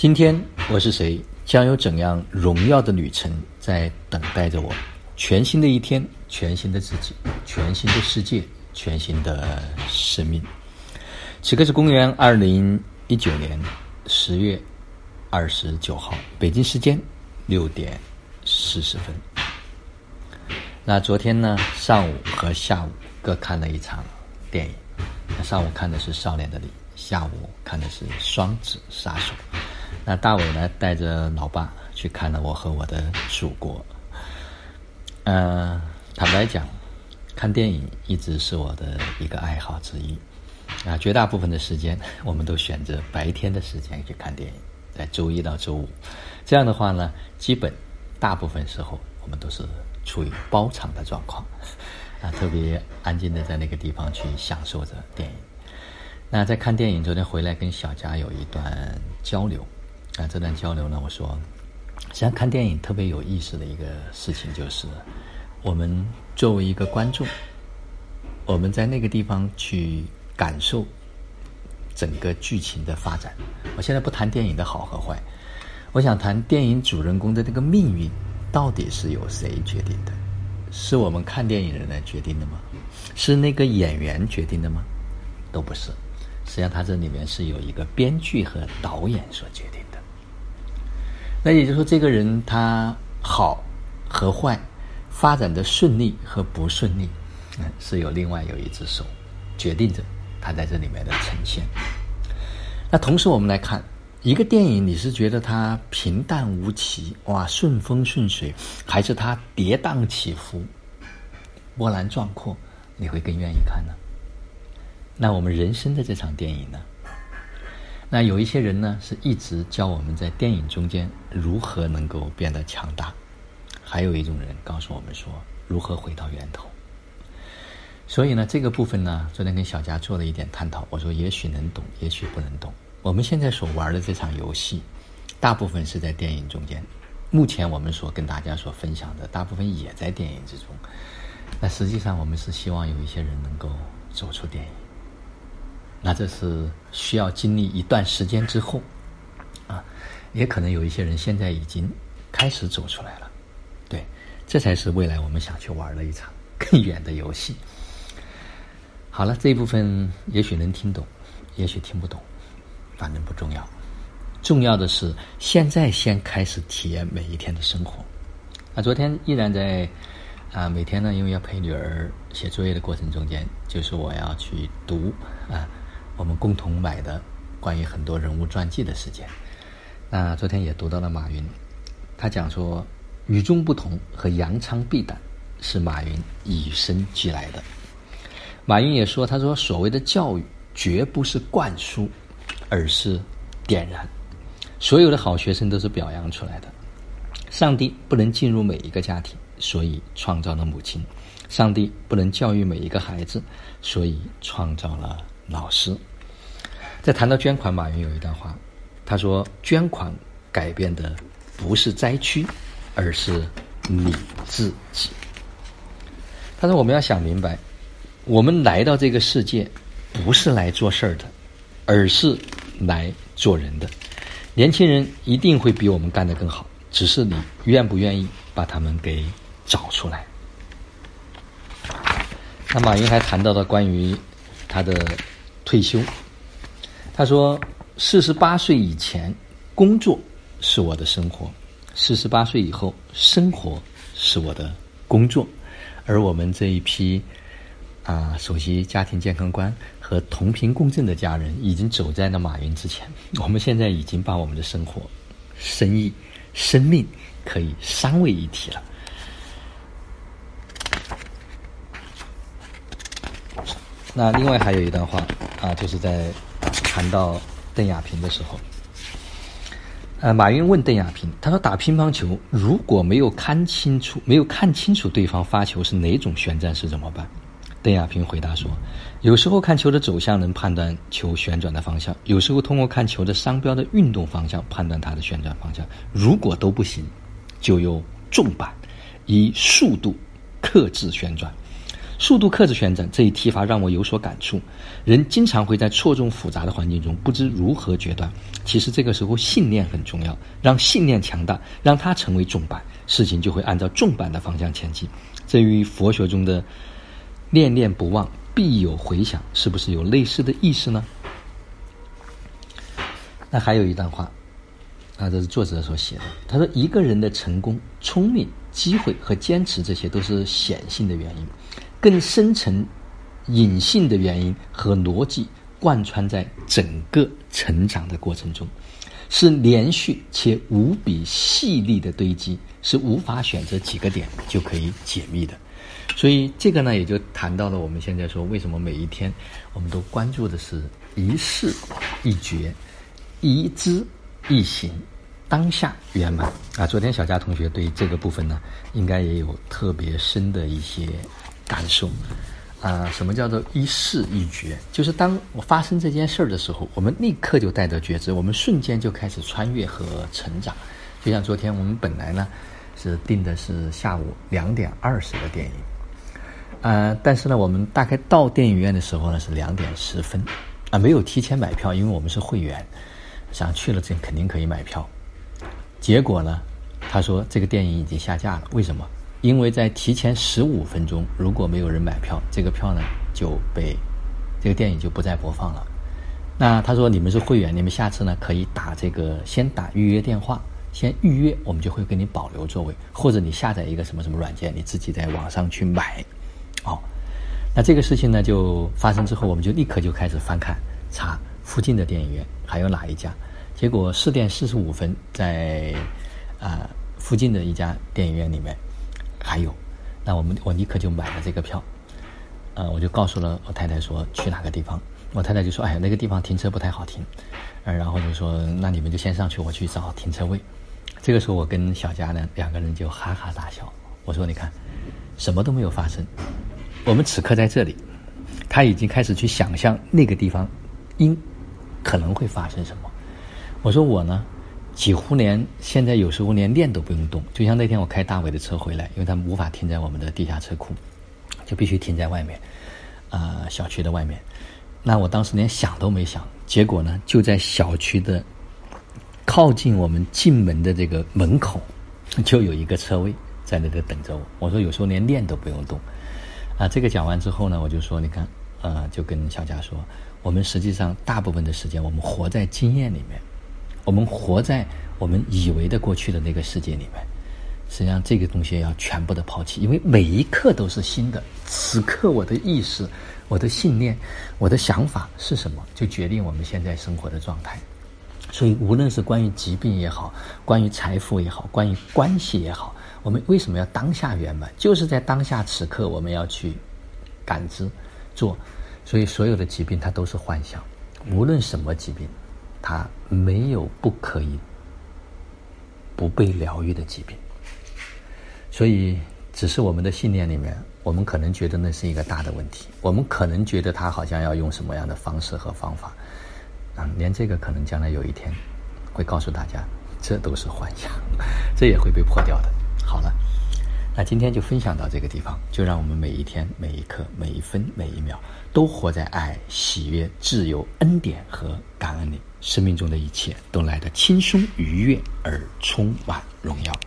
今天我是谁？将有怎样荣耀的旅程在等待着我？全新的一天，全新的自己，全新的世界，全新的生命。此刻是公元二零一九年十月二十九号，北京时间六点四十分。那昨天呢，上午和下午各看了一场电影。那上午看的是《少年的你》，下午看的是《双子杀手》。那大伟呢，带着老爸去看了《我和我的祖国》。嗯，坦白讲，看电影一直是我的一个爱好之一。啊，绝大部分的时间，我们都选择白天的时间去看电影，在周一到周五。这样的话呢，基本大部分时候我们都是处于包场的状况，啊，特别安静的在那个地方去享受着电影。那在看电影，昨天回来跟小佳有一段交流。啊，这段交流呢，我说，实际上看电影特别有意思的一个事情就是，我们作为一个观众，我们在那个地方去感受整个剧情的发展。我现在不谈电影的好和坏，我想谈电影主人公的这个命运到底是由谁决定的？是我们看电影人来决定的吗？是那个演员决定的吗？都不是，实际上它这里面是有一个编剧和导演所决定。那也就是说，这个人他好和坏，发展的顺利和不顺利，是有另外有一只手决定着他在这里面的呈现。那同时我们来看一个电影，你是觉得它平淡无奇，哇，顺风顺水，还是它跌宕起伏、波澜壮阔，你会更愿意看呢？那我们人生的这场电影呢？那有一些人呢，是一直教我们在电影中间如何能够变得强大；还有一种人告诉我们说如何回到源头。所以呢，这个部分呢，昨天跟小佳做了一点探讨。我说，也许能懂，也许不能懂。我们现在所玩的这场游戏，大部分是在电影中间。目前我们所跟大家所分享的，大部分也在电影之中。那实际上，我们是希望有一些人能够走出电影。那这是需要经历一段时间之后，啊，也可能有一些人现在已经开始走出来了，对，这才是未来我们想去玩的一场更远的游戏。好了，这一部分也许能听懂，也许听不懂，反正不重要，重要的是现在先开始体验每一天的生活。啊，昨天依然在啊，每天呢，因为要陪女儿写作业的过程中间，就是我要去读啊。我们共同买的关于很多人物传记的时间，那昨天也读到了马云，他讲说与众不同和扬长避短是马云与生俱来的。马云也说，他说所谓的教育绝不是灌输，而是点燃。所有的好学生都是表扬出来的。上帝不能进入每一个家庭，所以创造了母亲；上帝不能教育每一个孩子，所以创造了老师。在谈到捐款，马云有一段话，他说：“捐款改变的不是灾区，而是你自己。”他说：“我们要想明白，我们来到这个世界不是来做事儿的，而是来做人的。年轻人一定会比我们干得更好，只是你愿不愿意把他们给找出来。”那马云还谈到了关于他的退休。他说：“四十八岁以前，工作是我的生活；四十八岁以后，生活是我的工作。而我们这一批啊，首席家庭健康官和同频共振的家人，已经走在了马云之前。我们现在已经把我们的生活、生意、生命可以三位一体了。那另外还有一段话啊，就是在。”谈到邓亚萍的时候，呃，马云问邓亚萍：“他说打乒乓球如果没有看清楚，没有看清楚对方发球是哪种旋转式怎么办？”邓亚萍回答说：“有时候看球的走向能判断球旋转的方向，有时候通过看球的商标的运动方向判断它的旋转方向。如果都不行，就用重板以速度克制旋转。速度克制旋转这一提法让我有所感触。人经常会在错综复杂的环境中不知如何决断。其实这个时候信念很重要，让信念强大，让它成为重板，事情就会按照重板的方向前进。这与佛学中的念念不忘必有回响，是不是有类似的意思呢？那还有一段话，啊，这是作者所写的。他说：“一个人的成功、聪明、机会和坚持，这些都是显性的原因，更深层、隐性的原因和逻辑贯穿在整个成长的过程中，是连续且无比细腻的堆积，是无法选择几个点就可以解密的。所以这个呢，也就谈到了我们现在说，为什么每一天我们都关注的是一事一觉。”一知一行，当下圆满啊！昨天小佳同学对这个部分呢，应该也有特别深的一些感受啊。什么叫做一事一觉？就是当我发生这件事儿的时候，我们立刻就带着觉知，我们瞬间就开始穿越和成长。就像昨天我们本来呢是定的是下午两点二十的电影，呃，但是呢，我们大概到电影院的时候呢是两点十分啊，没有提前买票，因为我们是会员。想去了，这肯定可以买票。结果呢，他说这个电影已经下架了。为什么？因为在提前十五分钟，如果没有人买票，这个票呢就被这个电影就不再播放了。那他说你们是会员，你们下次呢可以打这个先打预约电话，先预约，我们就会给你保留座位，或者你下载一个什么什么软件，你自己在网上去买。哦，那这个事情呢就发生之后，我们就立刻就开始翻看查。附近的电影院还有哪一家？结果四点四十五分，在啊附近的一家电影院里面还有。那我们我立刻就买了这个票，呃，我就告诉了我太太说去哪个地方。我太太就说：“哎呀，那个地方停车不太好停。”呃，然后就说：“那你们就先上去，我去找停车位。”这个时候，我跟小佳呢两个人就哈哈大笑。我说：“你看，什么都没有发生，我们此刻在这里，他已经开始去想象那个地方应。”可能会发生什么？我说我呢，几乎连现在有时候连练都不用动。就像那天我开大伟的车回来，因为他们无法停在我们的地下车库，就必须停在外面，啊，小区的外面。那我当时连想都没想，结果呢，就在小区的靠近我们进门的这个门口，就有一个车位在那里等着我。我说有时候连练都不用动。啊，这个讲完之后呢，我就说，你看，呃，就跟小佳说。我们实际上大部分的时间，我们活在经验里面，我们活在我们以为的过去的那个世界里面。实际上，这个东西要全部的抛弃，因为每一刻都是新的。此刻我的意识、我的信念、我的想法是什么，就决定我们现在生活的状态。所以，无论是关于疾病也好，关于财富也好，关于关系也好，我们为什么要当下圆满？就是在当下此刻，我们要去感知、做。所以，所有的疾病它都是幻想，无论什么疾病，它没有不可以不被疗愈的疾病。所以，只是我们的信念里面，我们可能觉得那是一个大的问题，我们可能觉得他好像要用什么样的方式和方法，啊，连这个可能将来有一天会告诉大家，这都是幻想，这也会被破掉的。好了。那今天就分享到这个地方，就让我们每一天、每一刻、每一分、每一秒，都活在爱、喜悦、自由、恩典和感恩里，生命中的一切都来得轻松愉悦而充满荣耀。